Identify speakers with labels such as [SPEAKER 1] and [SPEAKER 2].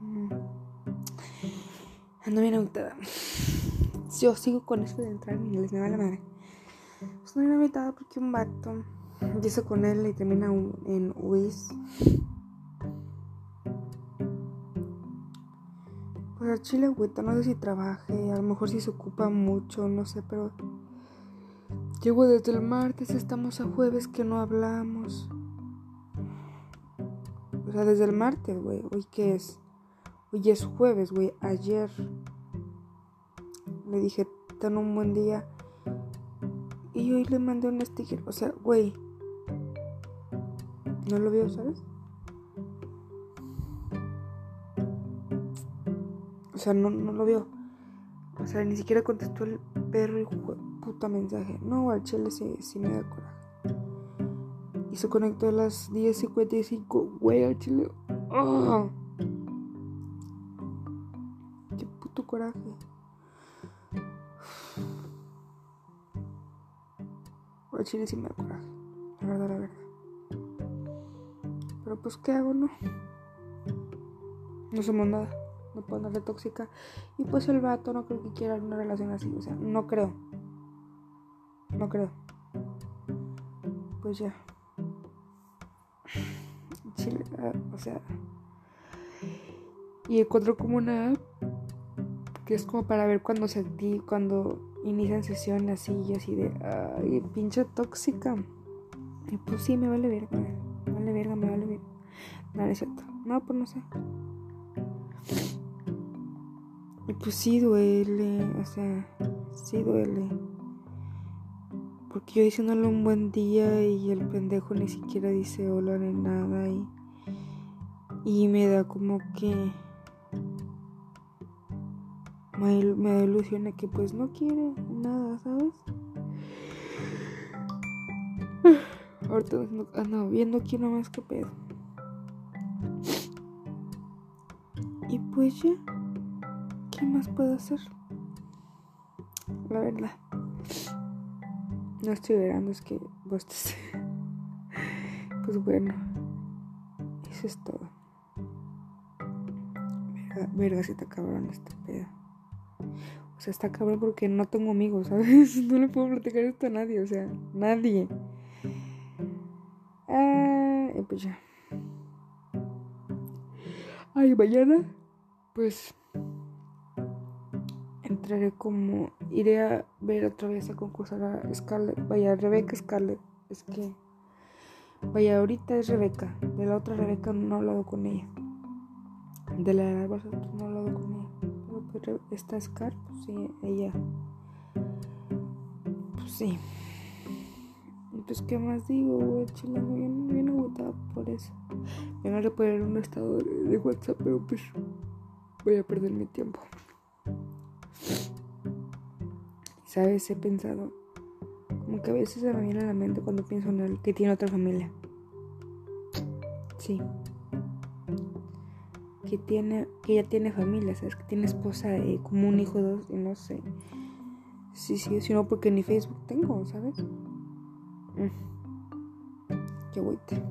[SPEAKER 1] Mm. Ando bien agotada. Yo sigo con eso de entrar en inglés, me va la madre. Estoy bien agotada porque un vato empieza con él y termina en UIS. Pues a Chile, agüita, no sé si trabaje, a lo mejor si se ocupa mucho, no sé, pero. Llego desde el martes, estamos a jueves que no hablamos. O sea, desde el martes, güey. ¿Hoy qué es? Hoy es jueves, güey. Ayer le dije, ten un buen día. Y hoy le mandé un sticker. O sea, güey. No lo veo, ¿sabes? O sea, no, no lo veo. O sea, ni siquiera contestó el perro y puta mensaje. No, al chile sí, sí me da coraje. Se conectó a las 10.55. Güey, chile. ¡Oh! Qué puto coraje. Al chile sí me da coraje. La verdad, la verdad. Pero pues, ¿qué hago, no? No somos nada. No puedo andarle tóxica. Y pues el vato no creo que quiera una relación así. O sea, no creo. No creo. Pues ya. Chile, ah, o sea. Y encuentro como una app que es como para ver cuando sentí, cuando inician sesiones así y así de, ay, pinche tóxica. Y pues sí, me vale verga, me vale verga, me vale verga. No, es cierto. No, pues no sé. Y pues sí duele, o sea, sí duele. Porque yo diciéndole un buen día y el pendejo ni siquiera dice hola ni nada y, y me da como que me, me ilusiona que pues no quiere nada, ¿sabes? Ahorita ando viendo aquí nomás que pedo. Y pues ya, ¿qué más puedo hacer? La verdad. No estoy verando, es que vos Pues bueno, eso es todo. Verga, verga, si te cabrón este pedo. O sea, está cabrón porque no tengo amigos, ¿sabes? No le puedo platicar esto a nadie, o sea, nadie. Ah, y pues ya. Ay, mañana, pues entraré como. Iré a ver otra vez a concursar a Scarlett. Vaya, Rebeca Scarlett. Es que. Vaya, ahorita es Rebeca. De la otra Rebeca no he hablado con ella. De la de pues no he hablado con ella. Pero esta Scar, pues sí, ella. Pues sí. Pues, ¿qué más digo, güey? Chileno, bien, bien agotada por eso. Ya no le poner un estado de WhatsApp, pero pues voy a perder mi tiempo. ¿Sabes? He pensado, como que a veces se me viene a la mente cuando pienso en él que tiene otra familia. Sí. Que tiene, que ya tiene familia, ¿sabes? Que tiene esposa y como un hijo, dos, y no sé. Sí, sí, si no, porque ni Facebook tengo, ¿sabes? Mm. Qué agüita.